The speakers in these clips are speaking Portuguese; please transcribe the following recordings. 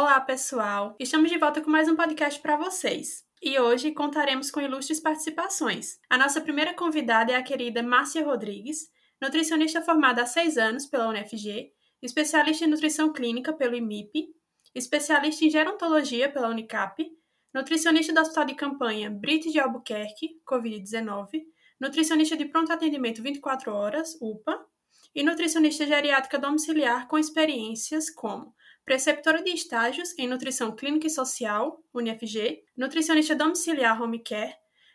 Olá, pessoal! Estamos de volta com mais um podcast para vocês. E hoje contaremos com ilustres participações. A nossa primeira convidada é a querida Márcia Rodrigues, nutricionista formada há seis anos pela UNFG, especialista em nutrição clínica pelo IMIP, especialista em gerontologia pela Unicap, nutricionista do Hospital de Campanha Brite de Albuquerque, Covid-19, nutricionista de pronto atendimento 24 horas, UPA, e nutricionista geriátrica domiciliar com experiências como preceptora de estágios em nutrição clínica e social, UniFG, nutricionista domiciliar home care,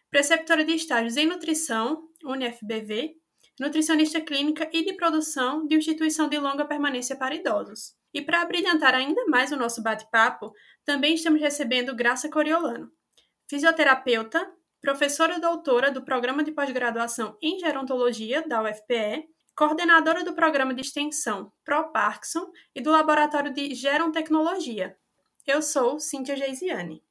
preceptora de estágios em nutrição, UniFBV, nutricionista clínica e de produção de instituição de longa permanência para idosos. E para abrilhantar ainda mais o nosso bate-papo, também estamos recebendo Graça Coriolano, fisioterapeuta, professora doutora do programa de pós-graduação em gerontologia da UFPE coordenadora do programa de extensão ProParkinson e do laboratório de Gerontecnologia. Eu sou Cíntia Geisiane.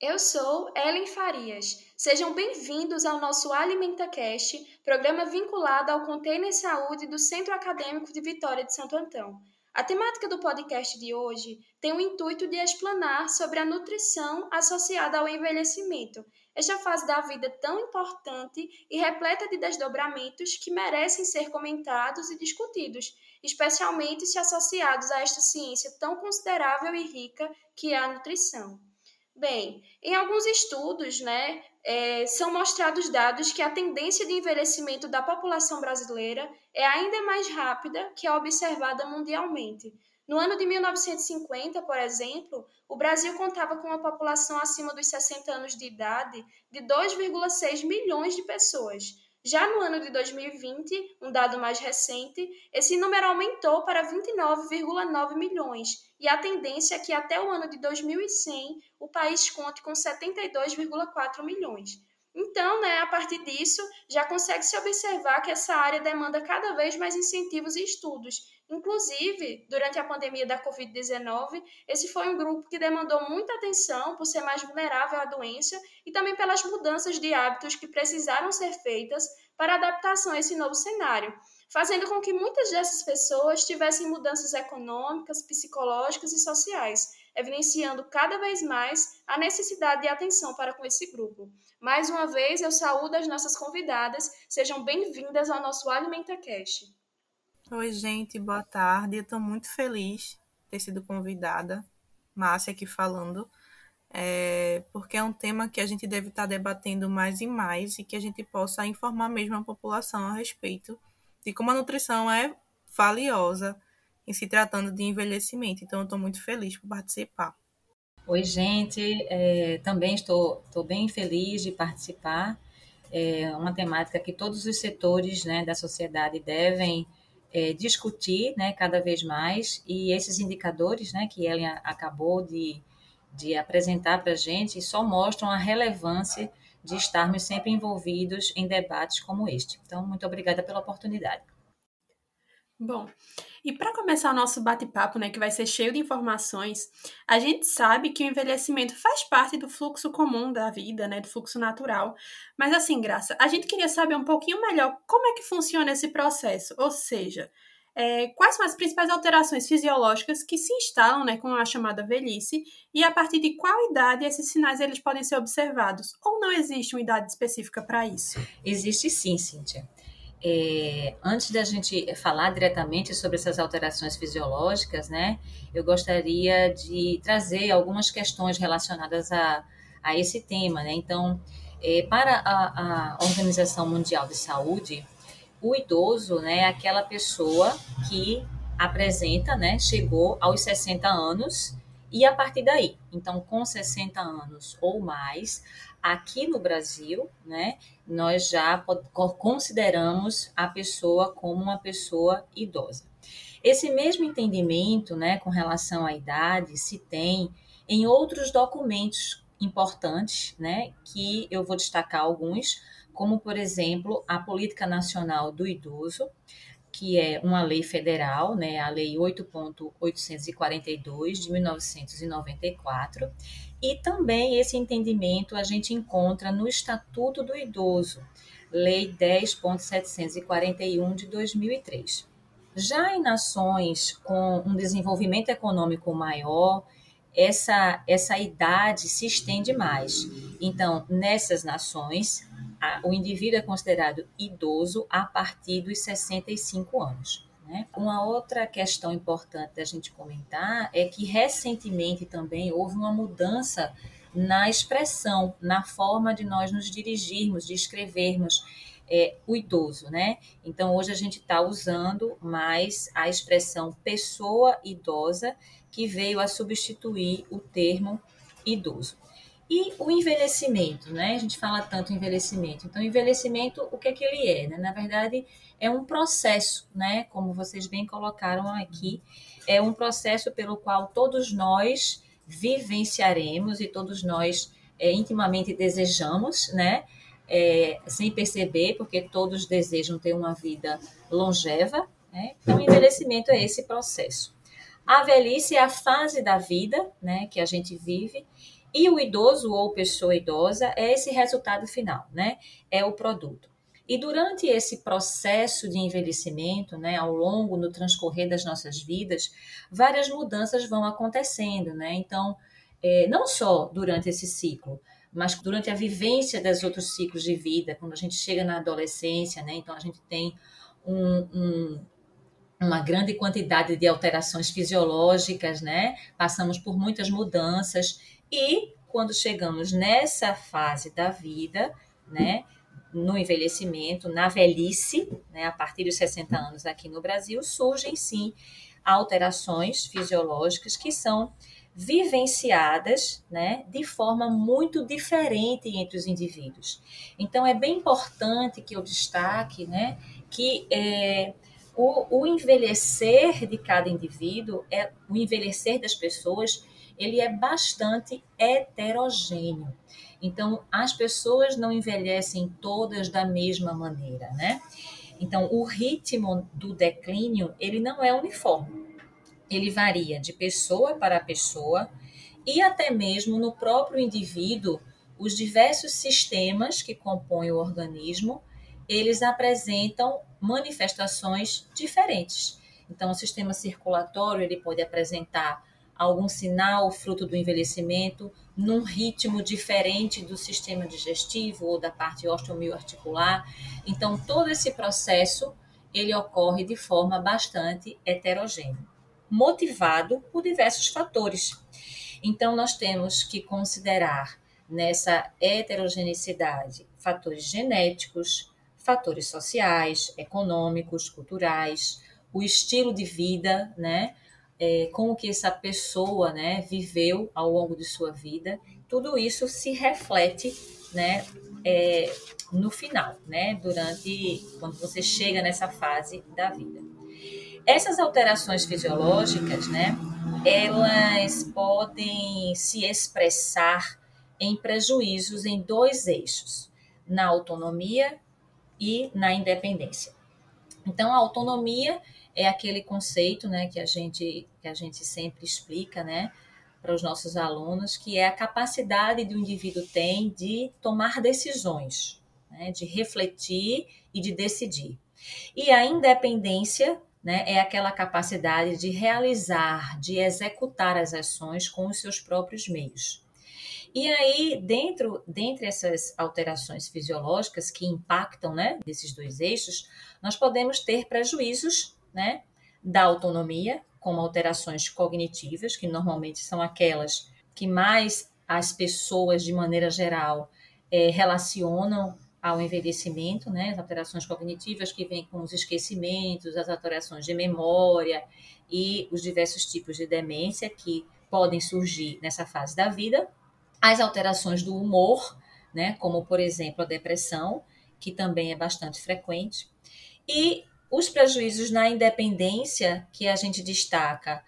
Eu sou Ellen Farias. Sejam bem-vindos ao nosso AlimentaCast, programa vinculado ao Container Saúde do Centro Acadêmico de Vitória de Santo Antão. A temática do podcast de hoje tem o intuito de explanar sobre a nutrição associada ao envelhecimento esta fase da vida tão importante e repleta de desdobramentos que merecem ser comentados e discutidos, especialmente se associados a esta ciência tão considerável e rica que é a nutrição. Bem, em alguns estudos, né, é, são mostrados dados que a tendência de envelhecimento da população brasileira é ainda mais rápida que a observada mundialmente. No ano de 1950, por exemplo, o Brasil contava com uma população acima dos 60 anos de idade de 2,6 milhões de pessoas. Já no ano de 2020, um dado mais recente, esse número aumentou para 29,9 milhões, e a tendência é que até o ano de 2100 o país conte com 72,4 milhões. Então, né, a partir disso, já consegue se observar que essa área demanda cada vez mais incentivos e estudos, Inclusive, durante a pandemia da Covid-19, esse foi um grupo que demandou muita atenção por ser mais vulnerável à doença e também pelas mudanças de hábitos que precisaram ser feitas para adaptação a esse novo cenário, fazendo com que muitas dessas pessoas tivessem mudanças econômicas, psicológicas e sociais, evidenciando cada vez mais a necessidade de atenção para com esse grupo. Mais uma vez, eu saúdo as nossas convidadas, sejam bem-vindas ao nosso AlimentaCast. Oi, gente, boa tarde. Eu estou muito feliz de ter sido convidada, Márcia aqui falando, é, porque é um tema que a gente deve estar debatendo mais e mais e que a gente possa informar mesmo a população a respeito de como a nutrição é valiosa em se tratando de envelhecimento. Então, eu estou muito feliz por participar. Oi, gente, é, também estou, estou bem feliz de participar. É uma temática que todos os setores né, da sociedade devem é, discutir né, cada vez mais, e esses indicadores né, que Ellen acabou de, de apresentar para a gente só mostram a relevância de estarmos sempre envolvidos em debates como este. Então, muito obrigada pela oportunidade. Bom, e para começar o nosso bate-papo, né, que vai ser cheio de informações, a gente sabe que o envelhecimento faz parte do fluxo comum da vida, né, do fluxo natural. Mas assim, Graça, a gente queria saber um pouquinho melhor como é que funciona esse processo, ou seja, é, quais são as principais alterações fisiológicas que se instalam né, com a chamada velhice e a partir de qual idade esses sinais eles podem ser observados? Ou não existe uma idade específica para isso? Existe sim, Cíntia. É, antes da gente falar diretamente sobre essas alterações fisiológicas, né, eu gostaria de trazer algumas questões relacionadas a, a esse tema. Né? Então, é, para a, a, Organização Mundial de Saúde, o idoso né, é aquela pessoa que apresenta, né, chegou aos 60 anos e a partir daí, então com 60 anos ou mais, aqui no Brasil, né, nós já consideramos a pessoa como uma pessoa idosa. Esse mesmo entendimento, né, com relação à idade, se tem em outros documentos importantes, né, que eu vou destacar alguns, como por exemplo a Política Nacional do Idoso, que é uma lei federal, né, a Lei 8.842 de 1994, e também esse entendimento a gente encontra no Estatuto do Idoso, Lei 10.741 de 2003. Já em nações com um desenvolvimento econômico maior, essa, essa idade se estende mais. Então, nessas nações, o indivíduo é considerado idoso a partir dos 65 anos. Né? Uma outra questão importante da gente comentar é que recentemente também houve uma mudança na expressão, na forma de nós nos dirigirmos, de escrevermos é, o idoso, né? Então hoje a gente está usando mais a expressão pessoa idosa, que veio a substituir o termo idoso. E o envelhecimento, né? A gente fala tanto envelhecimento. Então, envelhecimento, o que é que ele é? Né? Na verdade, é um processo, né? Como vocês bem colocaram aqui, é um processo pelo qual todos nós vivenciaremos e todos nós é, intimamente desejamos, né? É, sem perceber, porque todos desejam ter uma vida longeva. Né? Então, o envelhecimento é esse processo. A velhice é a fase da vida né, que a gente vive e o idoso ou pessoa idosa é esse resultado final, né? É o produto. E durante esse processo de envelhecimento, né, ao longo no transcorrer das nossas vidas, várias mudanças vão acontecendo, né? Então, é, não só durante esse ciclo, mas durante a vivência dos outros ciclos de vida, quando a gente chega na adolescência, né? Então a gente tem um, um uma grande quantidade de alterações fisiológicas, né? Passamos por muitas mudanças e quando chegamos nessa fase da vida, né, no envelhecimento, na velhice, né, a partir dos 60 anos aqui no Brasil, surgem sim alterações fisiológicas que são vivenciadas né, de forma muito diferente entre os indivíduos. Então, é bem importante que eu destaque né, que é, o, o envelhecer de cada indivíduo, é o envelhecer das pessoas, ele é bastante heterogêneo. Então, as pessoas não envelhecem todas da mesma maneira, né? Então, o ritmo do declínio, ele não é uniforme. Ele varia de pessoa para pessoa e até mesmo no próprio indivíduo, os diversos sistemas que compõem o organismo, eles apresentam manifestações diferentes. Então, o sistema circulatório ele pode apresentar algum sinal fruto do envelhecimento num ritmo diferente do sistema digestivo ou da parte osteomioarticular. Então, todo esse processo ele ocorre de forma bastante heterogênea, motivado por diversos fatores. Então, nós temos que considerar nessa heterogeneidade fatores genéticos, fatores sociais, econômicos, culturais, o estilo de vida, né? É, como que essa pessoa, né, viveu ao longo de sua vida. Tudo isso se reflete, né, é, no final, né, durante quando você chega nessa fase da vida. Essas alterações fisiológicas, né, elas podem se expressar em prejuízos em dois eixos: na autonomia e na independência. Então, a autonomia é aquele conceito, né, que a gente que a gente sempre explica, né, para os nossos alunos, que é a capacidade que o indivíduo tem de tomar decisões, né, de refletir e de decidir. E a independência, né, é aquela capacidade de realizar, de executar as ações com os seus próprios meios. E aí, dentro dentre essas alterações fisiológicas que impactam, né, desses dois eixos, nós podemos ter prejuízos, né, da autonomia, como alterações cognitivas, que normalmente são aquelas que mais as pessoas, de maneira geral, é, relacionam ao envelhecimento, né? As alterações cognitivas que vêm com os esquecimentos, as alterações de memória e os diversos tipos de demência que podem surgir nessa fase da vida as alterações do humor, né, como por exemplo a depressão, que também é bastante frequente, e os prejuízos na independência, que a gente destaca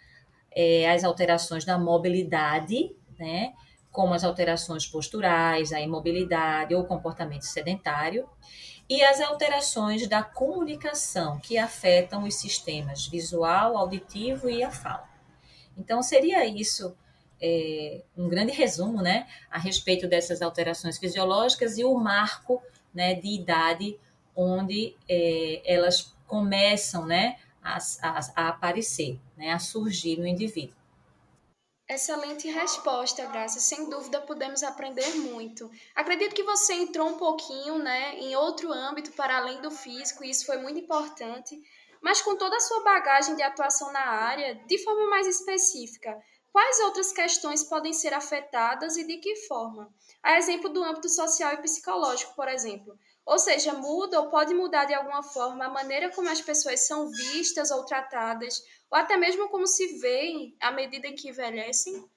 é, as alterações da mobilidade, né, como as alterações posturais, a imobilidade ou comportamento sedentário, e as alterações da comunicação, que afetam os sistemas visual, auditivo e a fala. Então, seria isso é, um grande resumo né, a respeito dessas alterações fisiológicas e o marco né, de idade onde é, elas começam né, a, a, a aparecer, né, a surgir no indivíduo. Excelente resposta, Graça. Sem dúvida podemos aprender muito. Acredito que você entrou um pouquinho, né, em outro âmbito para além do físico, e isso foi muito importante. Mas com toda a sua bagagem de atuação na área, de forma mais específica, quais outras questões podem ser afetadas e de que forma? A exemplo do âmbito social e psicológico, por exemplo. Ou seja, muda ou pode mudar de alguma forma a maneira como as pessoas são vistas ou tratadas, ou até mesmo como se veem à medida em que envelhecem?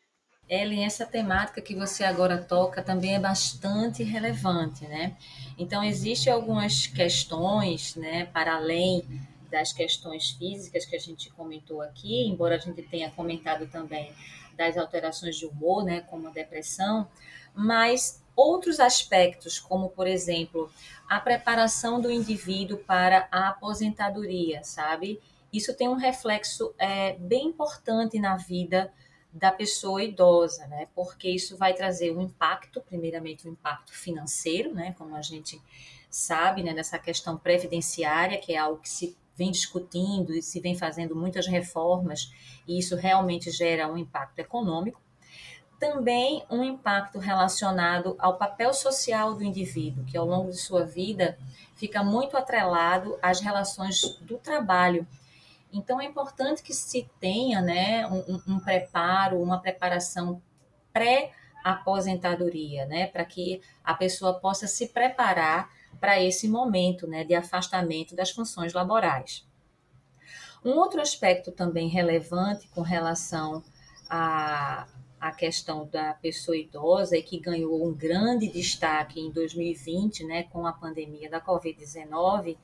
Ellen, essa temática que você agora toca também é bastante relevante, né? Então, existem algumas questões, né, para além das questões físicas que a gente comentou aqui, embora a gente tenha comentado também das alterações de humor, né, como a depressão, mas outros aspectos, como por exemplo, a preparação do indivíduo para a aposentadoria, sabe? Isso tem um reflexo é, bem importante na vida da pessoa idosa, né? Porque isso vai trazer um impacto, primeiramente um impacto financeiro, né? Como a gente sabe, né? Nessa questão previdenciária, que é algo que se vem discutindo e se vem fazendo muitas reformas, e isso realmente gera um impacto econômico também um impacto relacionado ao papel social do indivíduo, que ao longo de sua vida fica muito atrelado às relações do trabalho. Então é importante que se tenha né, um, um preparo, uma preparação pré-aposentadoria, né, para que a pessoa possa se preparar para esse momento né, de afastamento das funções laborais. Um outro aspecto também relevante com relação a, a questão da pessoa idosa e que ganhou um grande destaque em 2020, né, com a pandemia da Covid-19,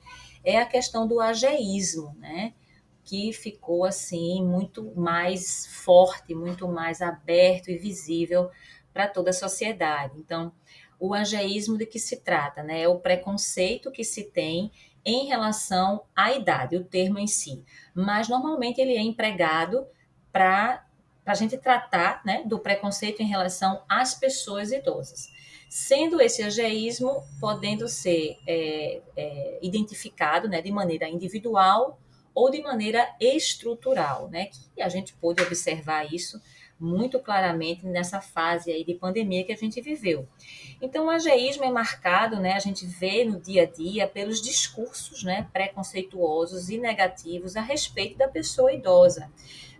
é a questão do ageísmo, né, que ficou assim muito mais forte, muito mais aberto e visível para toda a sociedade. Então, o ageísmo de que se trata, né, é o preconceito que se tem em relação à idade, o termo em si. Mas normalmente ele é empregado para para a gente tratar né, do preconceito em relação às pessoas idosas. Sendo esse ageísmo podendo ser é, é, identificado né, de maneira individual ou de maneira estrutural, né, que a gente pôde observar isso muito claramente nessa fase aí de pandemia que a gente viveu. Então, o ageísmo é marcado, né, a gente vê no dia a dia pelos discursos né, preconceituosos e negativos a respeito da pessoa idosa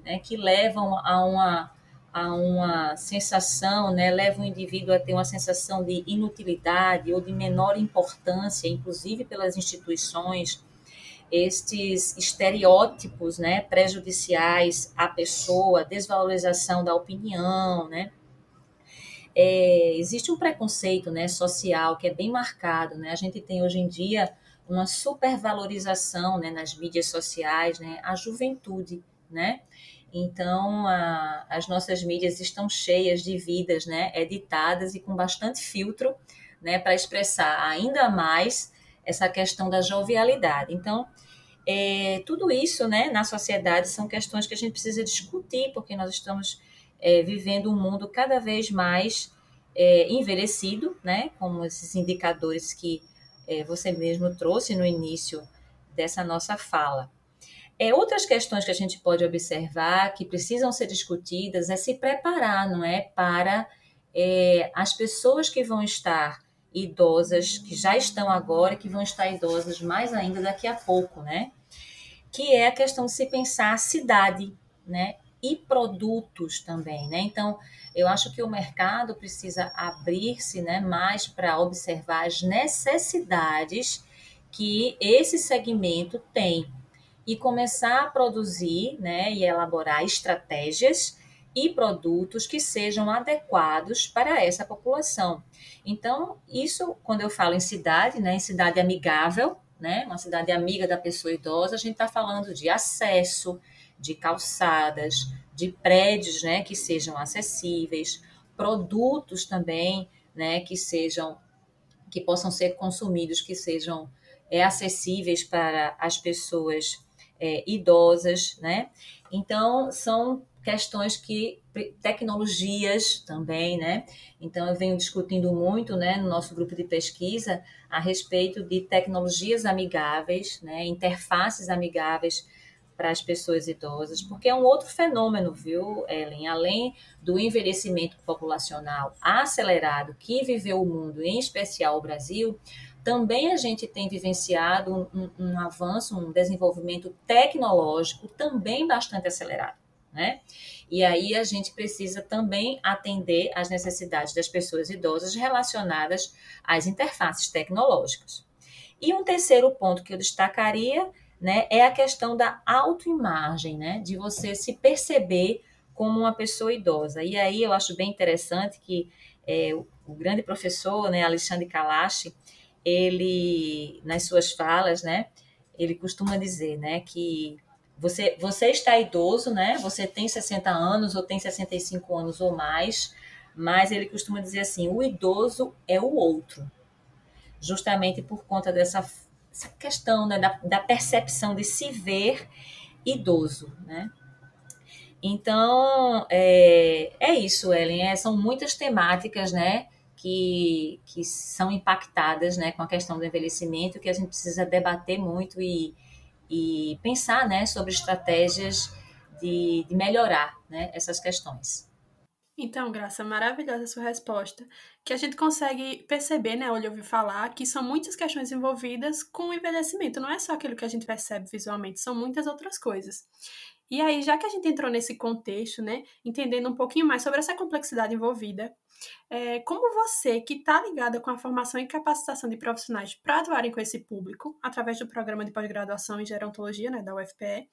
né, que levam a uma, a uma sensação, né, levam o indivíduo a ter uma sensação de inutilidade ou de menor importância, inclusive pelas instituições, estes estereótipos né, prejudiciais à pessoa, desvalorização da opinião, né? É, existe um preconceito né, social que é bem marcado. Né? A gente tem hoje em dia uma supervalorização né, nas mídias sociais, né, a juventude, né? Então, a, as nossas mídias estão cheias de vidas, né, editadas e com bastante filtro, né, para expressar ainda mais essa questão da jovialidade. Então, é, tudo isso, né, na sociedade são questões que a gente precisa discutir, porque nós estamos é, vivendo um mundo cada vez mais é, envelhecido, né, como esses indicadores que é, você mesmo trouxe no início dessa nossa fala. É, outras questões que a gente pode observar que precisam ser discutidas é se preparar, não é, para é, as pessoas que vão estar idosas, que já estão agora, que vão estar idosas mais ainda daqui a pouco, né? Que é a questão de se pensar a cidade, né? E produtos também, né? Então, eu acho que o mercado precisa abrir-se, né, mais para observar as necessidades que esse segmento tem e começar a produzir né, e elaborar estratégias e produtos que sejam adequados para essa população. Então, isso, quando eu falo em cidade, né, em cidade amigável, né, uma cidade amiga da pessoa idosa, a gente está falando de acesso, de calçadas, de prédios, né, que sejam acessíveis, produtos também, né, que sejam que possam ser consumidos, que sejam é, acessíveis para as pessoas é, idosas, né? Então são questões que tecnologias também, né? Então eu venho discutindo muito, né, no nosso grupo de pesquisa a respeito de tecnologias amigáveis, né, interfaces amigáveis para as pessoas idosas, porque é um outro fenômeno, viu, Ellen? Além do envelhecimento populacional acelerado que viveu o mundo, em especial o Brasil, também a gente tem vivenciado um, um, um avanço, um desenvolvimento tecnológico também bastante acelerado. Né? E aí a gente precisa também atender às necessidades das pessoas idosas relacionadas às interfaces tecnológicas. E um terceiro ponto que eu destacaria né, é a questão da autoimagem, né, de você se perceber como uma pessoa idosa. E aí eu acho bem interessante que é, o, grande professor, né, Alexandre Kalash, ele, nas suas falas, né, ele costuma dizer, né, que você, você está idoso, né? Você tem 60 anos ou tem 65 anos ou mais, mas ele costuma dizer assim: o idoso é o outro. Justamente por conta dessa, dessa questão né, da, da percepção de se ver idoso, né? Então, é, é isso, Ellen. É, são muitas temáticas, né? Que, que são impactadas né, com a questão do envelhecimento, que a gente precisa debater muito e, e pensar né, sobre estratégias de, de melhorar né, essas questões. Então, Graça, maravilhosa a sua resposta, que a gente consegue perceber, né, olha, ouvir falar, que são muitas questões envolvidas com o envelhecimento, não é só aquilo que a gente percebe visualmente, são muitas outras coisas. E aí, já que a gente entrou nesse contexto, né, entendendo um pouquinho mais sobre essa complexidade envolvida, é, como você, que está ligada com a formação e capacitação de profissionais para atuarem com esse público, através do programa de pós-graduação em gerontologia, né, da UFPE,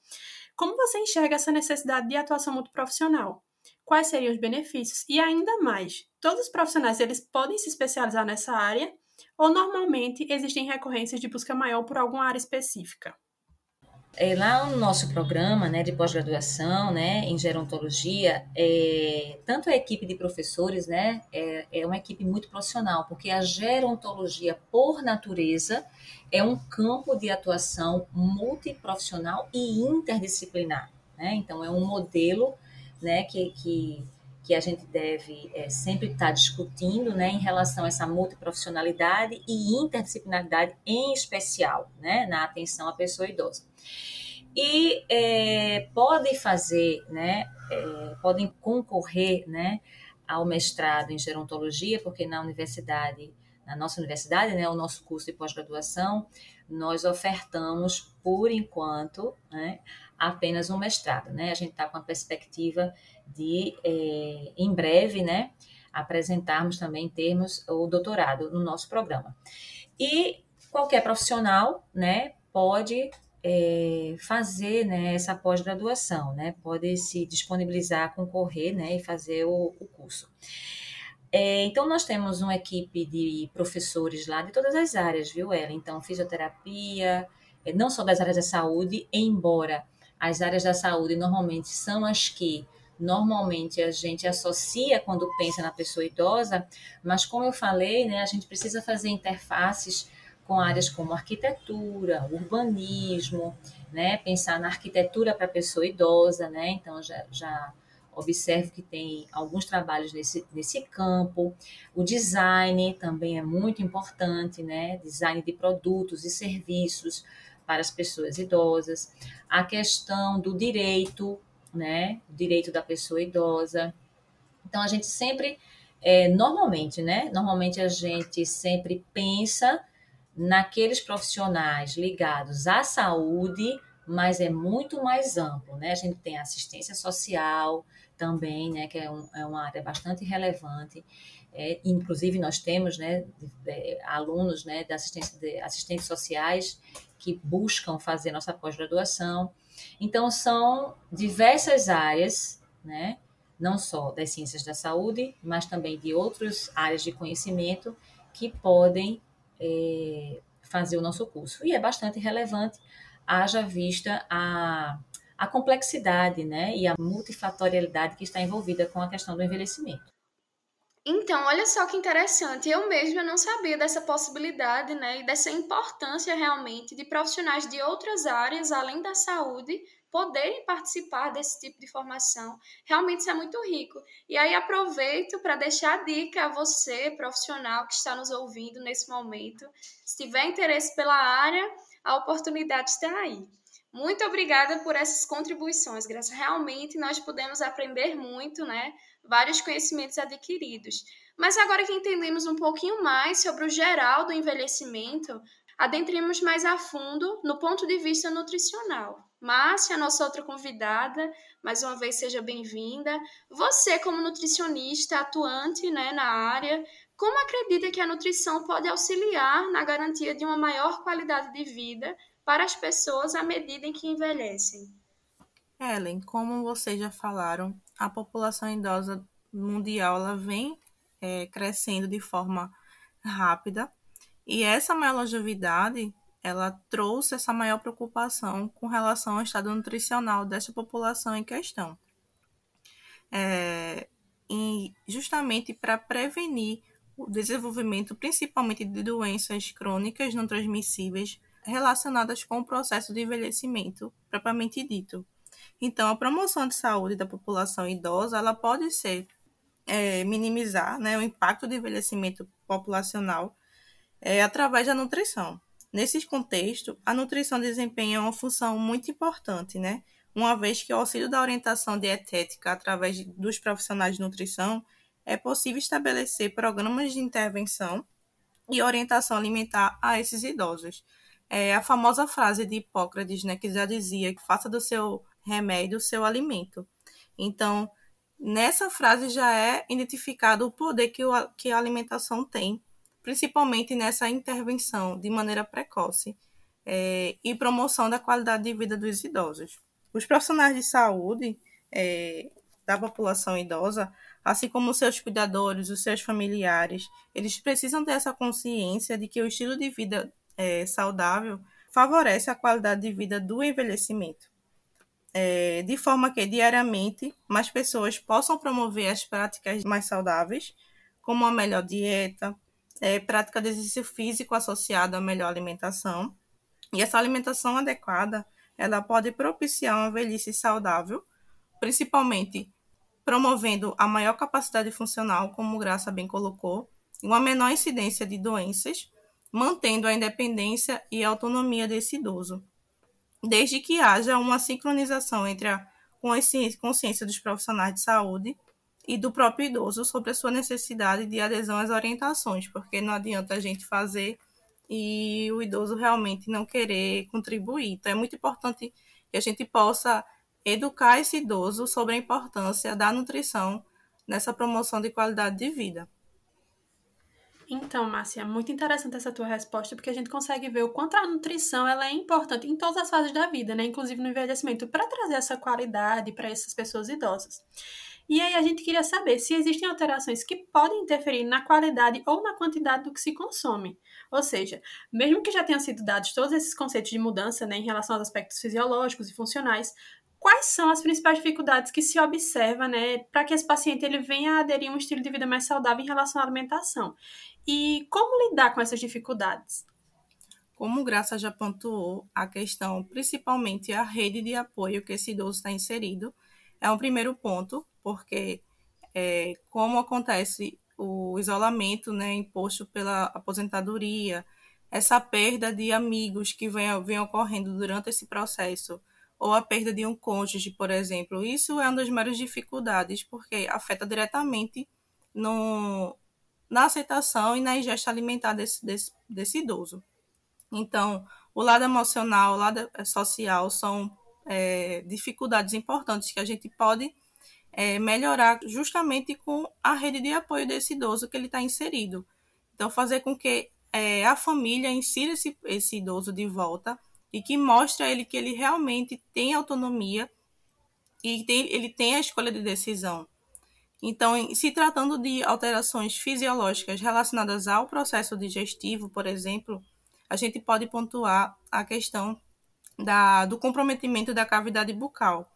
como você enxerga essa necessidade de atuação multiprofissional? Quais seriam os benefícios? E ainda mais, todos os profissionais eles podem se especializar nessa área ou normalmente existem recorrências de busca maior por alguma área específica? É, lá no nosso programa né, de pós-graduação né, em gerontologia, é, tanto a equipe de professores né, é, é, uma equipe muito profissional, porque a gerontologia, por natureza, é um campo de atuação multiprofissional e interdisciplinar. Né? Então, é um modelo né, que, que, que a gente deve é, sempre estar discutindo né, em relação a essa multiprofissionalidade e interdisciplinaridade, em especial né, na atenção à pessoa idosa. E é, podem fazer, né, é, podem concorrer, né, ao mestrado em gerontologia, porque na universidade, na nossa universidade, né, o nosso curso de pós-graduação, nós ofertamos, por enquanto, né, apenas um mestrado, né, a gente está com a perspectiva de, é, em breve, né, apresentarmos também termos o doutorado no nosso programa. E qualquer profissional, né, pode é, fazer né, essa pós-graduação, né? Pode se disponibilizar concorrer né, e fazer o, o curso. É, então, nós temos uma equipe de professores lá de todas as áreas, viu, ela? Então, fisioterapia, é, não só das áreas da saúde, embora as áreas da saúde normalmente são as que normalmente a gente associa quando pensa na pessoa idosa, mas como eu falei, né, a gente precisa fazer interfaces com áreas como arquitetura, urbanismo, né? Pensar na arquitetura para a pessoa idosa, né? Então já, já observo que tem alguns trabalhos nesse, nesse campo. O design também é muito importante, né? Design de produtos e serviços para as pessoas idosas. A questão do direito, né? O direito da pessoa idosa. Então a gente sempre, é, normalmente, né? Normalmente a gente sempre pensa naqueles profissionais ligados à saúde, mas é muito mais amplo, né? A gente tem assistência social também, né? Que é, um, é uma área bastante relevante. É, inclusive nós temos, né? É, alunos, né? Da assistência de assistentes sociais que buscam fazer nossa pós-graduação. Então são diversas áreas, né? não só das ciências da saúde, mas também de outras áreas de conhecimento que podem é, fazer o nosso curso. E é bastante relevante, haja vista a, a complexidade né, e a multifatorialidade que está envolvida com a questão do envelhecimento. Então, olha só que interessante. Eu mesma não sabia dessa possibilidade, né, e dessa importância realmente de profissionais de outras áreas além da saúde poderem participar desse tipo de formação. Realmente isso é muito rico. E aí aproveito para deixar a dica a você, profissional que está nos ouvindo nesse momento. Se tiver interesse pela área, a oportunidade está aí. Muito obrigada por essas contribuições, Graça. Realmente nós podemos aprender muito, né? Vários conhecimentos adquiridos. Mas agora que entendemos um pouquinho mais sobre o geral do envelhecimento, adentremos mais a fundo no ponto de vista nutricional. Márcia, nossa outra convidada, mais uma vez seja bem-vinda. Você, como nutricionista atuante né, na área, como acredita que a nutrição pode auxiliar na garantia de uma maior qualidade de vida para as pessoas à medida em que envelhecem? Ellen, como vocês já falaram, a população idosa mundial ela vem é, crescendo de forma rápida e essa maior longevidade ela trouxe essa maior preocupação com relação ao estado nutricional dessa população em questão. É, e justamente para prevenir o desenvolvimento, principalmente de doenças crônicas não transmissíveis relacionadas com o processo de envelhecimento propriamente dito. Então, a promoção de saúde da população idosa ela pode ser é, minimizar né, o impacto do envelhecimento populacional é, através da nutrição. Nesse contexto, a nutrição desempenha uma função muito importante, né? Uma vez que o auxílio da orientação dietética através dos profissionais de nutrição é possível estabelecer programas de intervenção e orientação alimentar a esses idosos. É a famosa frase de Hipócrates, né, que já dizia que faça do seu remédio seu alimento. Então, nessa frase já é identificado o poder que, o, que a alimentação tem principalmente nessa intervenção de maneira precoce é, e promoção da qualidade de vida dos idosos. Os profissionais de saúde é, da população idosa, assim como seus cuidadores, os seus familiares, eles precisam ter essa consciência de que o estilo de vida é, saudável favorece a qualidade de vida do envelhecimento. É, de forma que diariamente mais pessoas possam promover as práticas mais saudáveis, como a melhor dieta, é, prática de exercício físico associado à melhor alimentação. E essa alimentação adequada, ela pode propiciar uma velhice saudável, principalmente promovendo a maior capacidade funcional, como Graça bem colocou, e uma menor incidência de doenças, mantendo a independência e a autonomia desse idoso, desde que haja uma sincronização entre a consciência dos profissionais de saúde e do próprio idoso sobre a sua necessidade de adesão às orientações, porque não adianta a gente fazer e o idoso realmente não querer contribuir. Então é muito importante que a gente possa educar esse idoso sobre a importância da nutrição nessa promoção de qualidade de vida. Então, Márcia, muito interessante essa tua resposta, porque a gente consegue ver o quanto a nutrição ela é importante em todas as fases da vida, né? Inclusive no envelhecimento, para trazer essa qualidade para essas pessoas idosas. E aí a gente queria saber se existem alterações que podem interferir na qualidade ou na quantidade do que se consome. Ou seja, mesmo que já tenham sido dados todos esses conceitos de mudança né, em relação aos aspectos fisiológicos e funcionais, quais são as principais dificuldades que se observa né, para que esse paciente ele venha aderir a um estilo de vida mais saudável em relação à alimentação? E como lidar com essas dificuldades? Como Graça já pontuou, a questão, principalmente a rede de apoio que esse idoso está inserido, é um primeiro ponto, porque é, como acontece o isolamento né, imposto pela aposentadoria, essa perda de amigos que vem, vem ocorrendo durante esse processo, ou a perda de um cônjuge, por exemplo, isso é uma das maiores dificuldades, porque afeta diretamente no, na aceitação e na ingesta alimentar desse, desse, desse idoso. Então, o lado emocional, o lado social são é, dificuldades importantes que a gente pode é, melhorar justamente com a rede de apoio desse idoso que ele está inserido. Então, fazer com que é, a família insira esse, esse idoso de volta e que mostre a ele que ele realmente tem autonomia e tem, ele tem a escolha de decisão. Então, se tratando de alterações fisiológicas relacionadas ao processo digestivo, por exemplo, a gente pode pontuar a questão da, do comprometimento da cavidade bucal.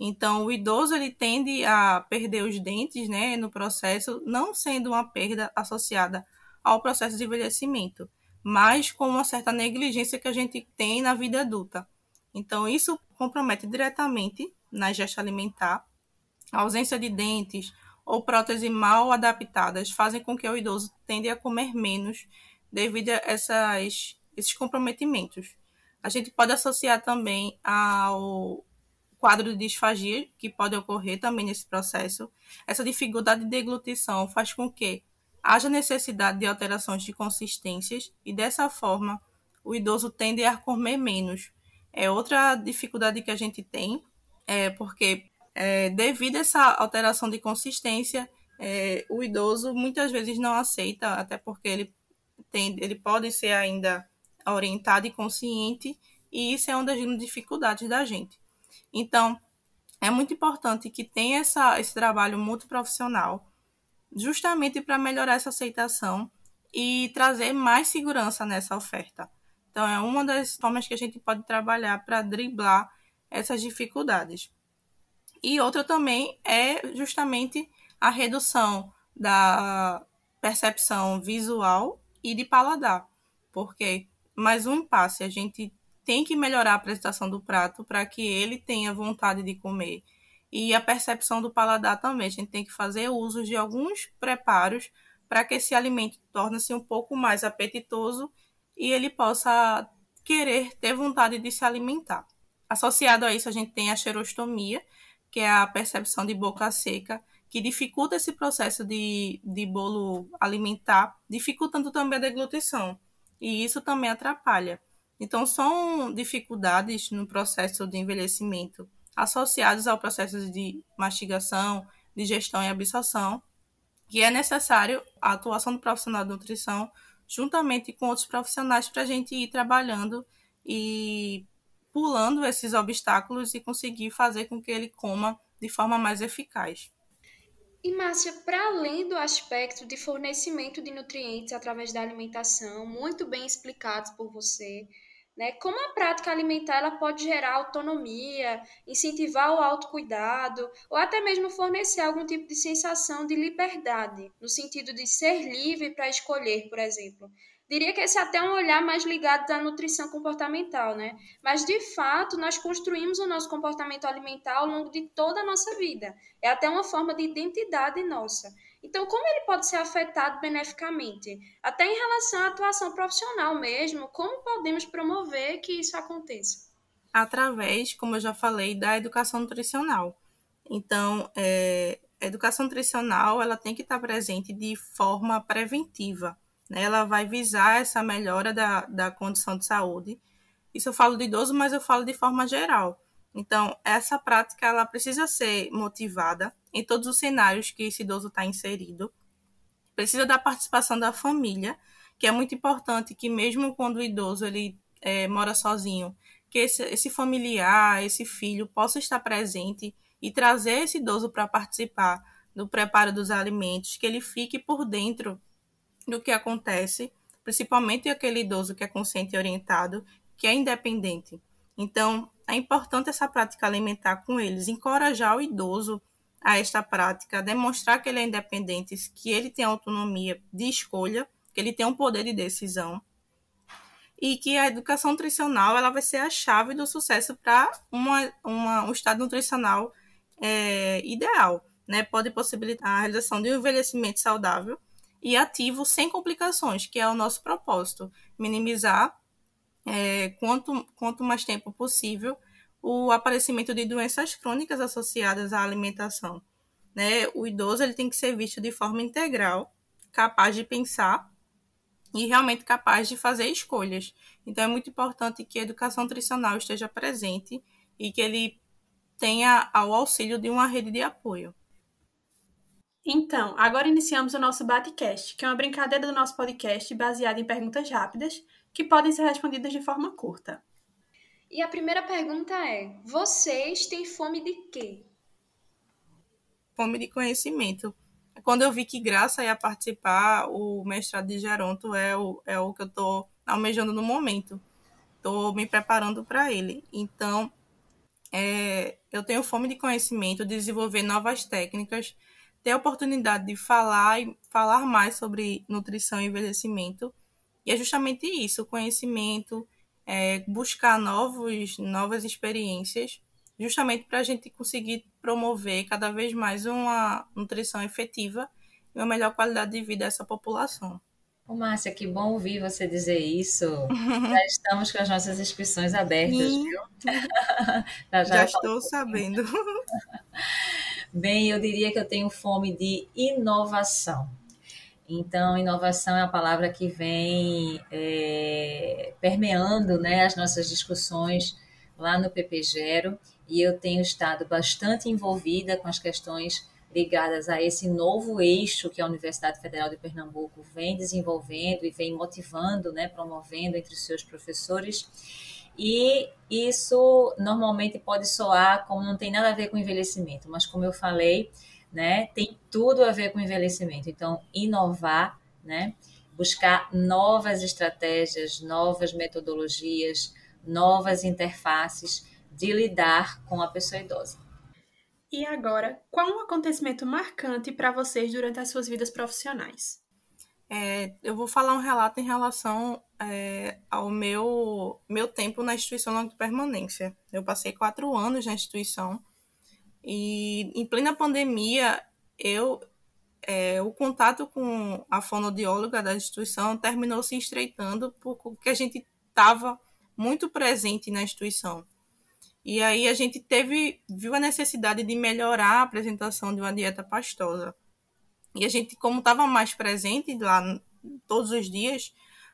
Então, o idoso ele tende a perder os dentes né, no processo, não sendo uma perda associada ao processo de envelhecimento, mas com uma certa negligência que a gente tem na vida adulta. Então, isso compromete diretamente na ingesta alimentar. A ausência de dentes ou próteses mal adaptadas fazem com que o idoso tende a comer menos devido a essas, esses comprometimentos. A gente pode associar também ao quadro de disfagia que pode ocorrer também nesse processo. Essa dificuldade de deglutição faz com que haja necessidade de alterações de consistências e dessa forma o idoso tende a comer menos. É outra dificuldade que a gente tem, é porque é, devido a essa alteração de consistência, é, o idoso muitas vezes não aceita, até porque ele tem, ele pode ser ainda orientado e consciente, e isso é uma das dificuldades da gente. Então, é muito importante que tenha essa, esse trabalho multiprofissional, justamente para melhorar essa aceitação e trazer mais segurança nessa oferta. Então, é uma das formas que a gente pode trabalhar para driblar essas dificuldades. E outra também é justamente a redução da percepção visual e de paladar, porque mais um impasse, a gente tem que melhorar a apresentação do prato para que ele tenha vontade de comer. E a percepção do paladar também, a gente tem que fazer uso de alguns preparos para que esse alimento torne-se um pouco mais apetitoso e ele possa querer ter vontade de se alimentar. Associado a isso, a gente tem a xerostomia, que é a percepção de boca seca, que dificulta esse processo de, de bolo alimentar, dificultando também a deglutição. E isso também atrapalha. Então, são dificuldades no processo de envelhecimento associadas ao processo de mastigação, digestão e absorção, que é necessário a atuação do profissional de nutrição juntamente com outros profissionais para a gente ir trabalhando e pulando esses obstáculos e conseguir fazer com que ele coma de forma mais eficaz. E Márcia, para além do aspecto de fornecimento de nutrientes através da alimentação, muito bem explicados por você, né? Como a prática alimentar ela pode gerar autonomia, incentivar o autocuidado ou até mesmo fornecer algum tipo de sensação de liberdade, no sentido de ser livre para escolher, por exemplo. Diria que esse é até um olhar mais ligado à nutrição comportamental, né? Mas de fato, nós construímos o nosso comportamento alimentar ao longo de toda a nossa vida. É até uma forma de identidade nossa. Então, como ele pode ser afetado beneficamente? Até em relação à atuação profissional mesmo, como podemos promover que isso aconteça? Através, como eu já falei, da educação nutricional. Então, é, a educação nutricional ela tem que estar presente de forma preventiva né? Ela vai visar essa melhora da, da condição de saúde. Isso eu falo de idoso, mas eu falo de forma geral. Então, essa prática ela precisa ser motivada em todos os cenários que esse idoso está inserido. Precisa da participação da família, que é muito importante que mesmo quando o idoso ele é, mora sozinho, que esse, esse familiar, esse filho possa estar presente e trazer esse idoso para participar do preparo dos alimentos, que ele fique por dentro do que acontece, principalmente aquele idoso que é consciente e orientado, que é independente. Então, é importante essa prática alimentar com eles, encorajar o idoso a esta prática, demonstrar que ele é independente, que ele tem autonomia de escolha, que ele tem um poder de decisão e que a educação nutricional ela vai ser a chave do sucesso para uma, uma, um estado nutricional é, ideal. Né? Pode possibilitar a realização de um envelhecimento saudável e ativo sem complicações, que é o nosso propósito, minimizar é, quanto, quanto mais tempo possível o aparecimento de doenças crônicas associadas à alimentação. Né? O idoso ele tem que ser visto de forma integral, capaz de pensar e realmente capaz de fazer escolhas. Então é muito importante que a educação nutricional esteja presente e que ele tenha o auxílio de uma rede de apoio. Então, agora iniciamos o nosso Batecast, que é uma brincadeira do nosso podcast baseada em perguntas rápidas que podem ser respondidas de forma curta. E a primeira pergunta é: vocês têm fome de quê? fome de conhecimento. Quando eu vi que Graça ia participar, o mestrado de Geronto é o, é o que eu estou almejando no momento. Estou me preparando para ele. Então, é, eu tenho fome de conhecimento, de desenvolver novas técnicas, ter a oportunidade de falar e falar mais sobre nutrição e envelhecimento. E é justamente isso, conhecimento, é, buscar novos, novas experiências, justamente para a gente conseguir promover cada vez mais uma nutrição efetiva e uma melhor qualidade de vida dessa população. Ô, Márcia, que bom ouvir você dizer isso. já estamos com as nossas inscrições abertas, Sim. viu? já, já estou sabendo. Bem, eu diria que eu tenho fome de inovação. Então, inovação é a palavra que vem é, permeando né, as nossas discussões lá no PPGero e eu tenho estado bastante envolvida com as questões ligadas a esse novo eixo que a Universidade Federal de Pernambuco vem desenvolvendo e vem motivando, né, promovendo entre os seus professores. E isso normalmente pode soar como não tem nada a ver com envelhecimento, mas como eu falei, né, tem tudo a ver com envelhecimento. Então, inovar, né, buscar novas estratégias, novas metodologias, novas interfaces de lidar com a pessoa idosa. E agora, qual um acontecimento marcante para vocês durante as suas vidas profissionais? É, eu vou falar um relato em relação é, ao meu, meu tempo na instituição longa de permanência. Eu passei quatro anos na instituição e, em plena pandemia, eu é, o contato com a fonoaudióloga da instituição terminou se estreitando porque a gente estava muito presente na instituição. E aí a gente teve, viu a necessidade de melhorar a apresentação de uma dieta pastosa. E a gente, como estava mais presente lá todos os dias,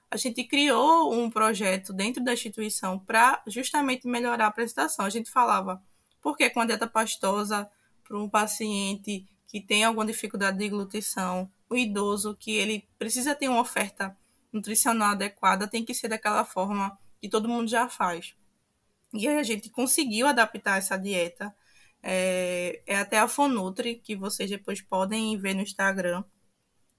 a gente criou um projeto dentro da instituição para justamente melhorar a apresentação. A gente falava, por que com a dieta pastosa para um paciente que tem alguma dificuldade de glutição, o idoso que ele precisa ter uma oferta nutricional adequada, tem que ser daquela forma que todo mundo já faz. E aí a gente conseguiu adaptar essa dieta. É, é até a Fonutri, que vocês depois podem ver no Instagram.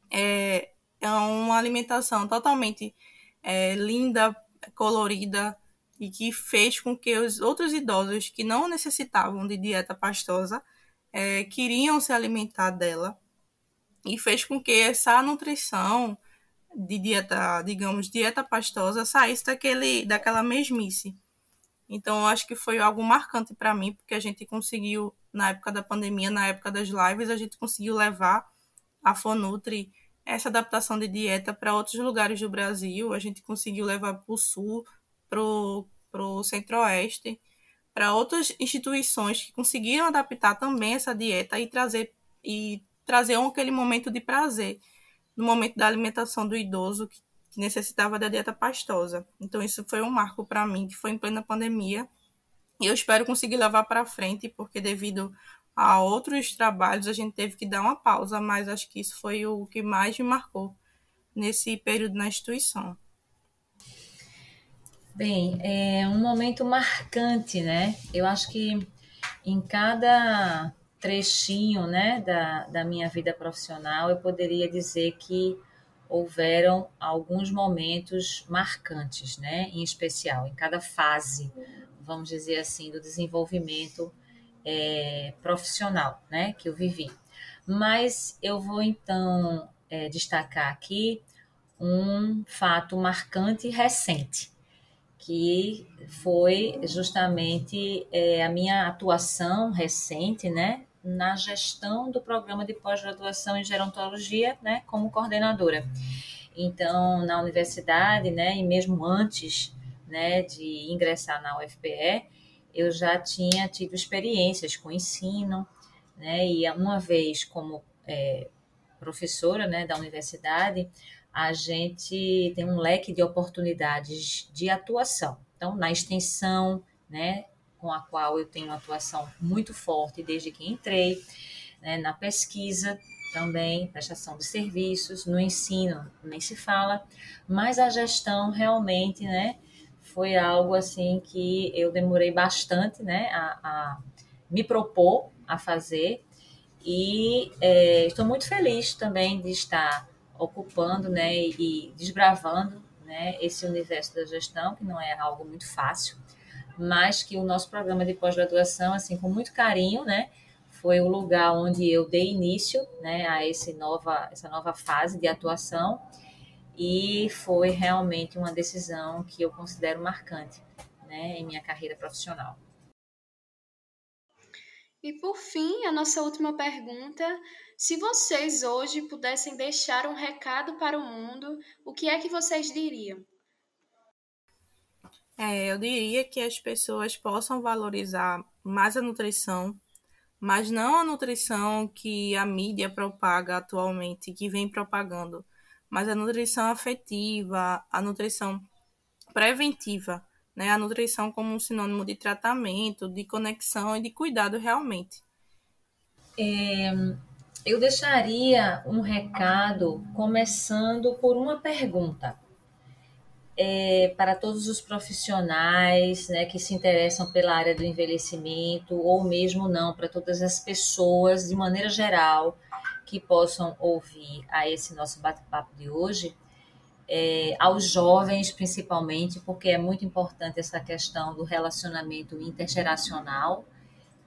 É, é uma alimentação totalmente é, linda, colorida e que fez com que os outros idosos que não necessitavam de dieta pastosa é, queriam se alimentar dela e fez com que essa nutrição de dieta, digamos, dieta pastosa saísse daquele, daquela mesmice. Então, eu acho que foi algo marcante para mim, porque a gente conseguiu, na época da pandemia, na época das lives, a gente conseguiu levar a Fonutri essa adaptação de dieta para outros lugares do Brasil. A gente conseguiu levar para o sul, para o centro-oeste, para outras instituições que conseguiram adaptar também essa dieta e trazer, e trazer aquele momento de prazer no momento da alimentação do idoso que que necessitava da dieta pastosa. Então isso foi um marco para mim, que foi em plena pandemia. E eu espero conseguir levar para frente, porque devido a outros trabalhos a gente teve que dar uma pausa, mas acho que isso foi o que mais me marcou nesse período na instituição. Bem, é um momento marcante, né? Eu acho que em cada trechinho, né, da, da minha vida profissional, eu poderia dizer que houveram alguns momentos marcantes, né? Em especial, em cada fase, vamos dizer assim, do desenvolvimento é, profissional, né? Que eu vivi. Mas eu vou então é, destacar aqui um fato marcante e recente, que foi justamente é, a minha atuação recente, né? na gestão do programa de pós-graduação em gerontologia, né, como coordenadora. Então, na universidade, né, e mesmo antes, né, de ingressar na UFPE, eu já tinha tido experiências com ensino, né, e uma vez como é, professora, né, da universidade, a gente tem um leque de oportunidades de atuação. Então, na extensão, né, com a qual eu tenho uma atuação muito forte desde que entrei, né, na pesquisa também, prestação de serviços, no ensino nem se fala, mas a gestão realmente, né, foi algo assim que eu demorei bastante, né, a, a me propor a fazer E é, estou muito feliz também de estar ocupando né, e desbravando né, esse universo da gestão, que não é algo muito fácil, mas que o nosso programa de pós-graduação, assim, com muito carinho, né, foi o lugar onde eu dei início né, a esse nova, essa nova fase de atuação e foi realmente uma decisão que eu considero marcante né, em minha carreira profissional. E por fim, a nossa última pergunta: se vocês hoje pudessem deixar um recado para o mundo, o que é que vocês diriam? É, eu diria que as pessoas possam valorizar mais a nutrição, mas não a nutrição que a mídia propaga atualmente, que vem propagando, mas a nutrição afetiva, a nutrição preventiva, né? A nutrição como um sinônimo de tratamento, de conexão e de cuidado realmente. É, eu deixaria um recado começando por uma pergunta. É, para todos os profissionais né, que se interessam pela área do envelhecimento, ou mesmo não, para todas as pessoas de maneira geral que possam ouvir a esse nosso bate-papo de hoje, é, aos jovens principalmente, porque é muito importante essa questão do relacionamento intergeracional.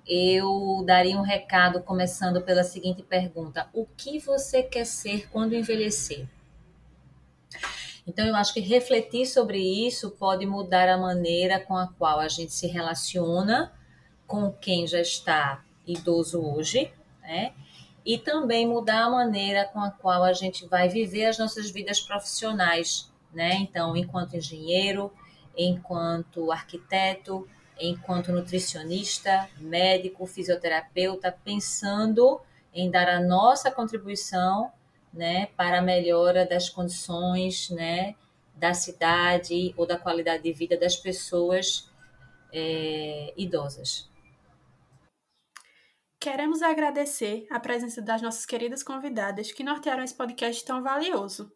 Eu daria um recado começando pela seguinte pergunta: O que você quer ser quando envelhecer? Então, eu acho que refletir sobre isso pode mudar a maneira com a qual a gente se relaciona com quem já está idoso hoje, né? E também mudar a maneira com a qual a gente vai viver as nossas vidas profissionais, né? Então, enquanto engenheiro, enquanto arquiteto, enquanto nutricionista, médico, fisioterapeuta, pensando em dar a nossa contribuição, né, para a melhora das condições, né, da cidade ou da qualidade de vida das pessoas é, idosas. Queremos agradecer a presença das nossas queridas convidadas que nortearam esse podcast tão valioso.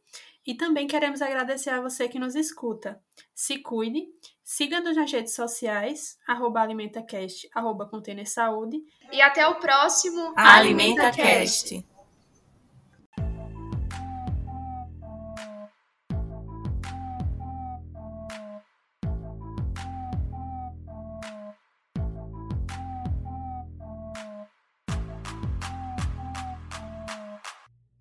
E também queremos agradecer a você que nos escuta. Se cuide, siga-nos nas redes sociais, arroba alimentacast, arroba Saúde. E até o próximo AlimentaCast.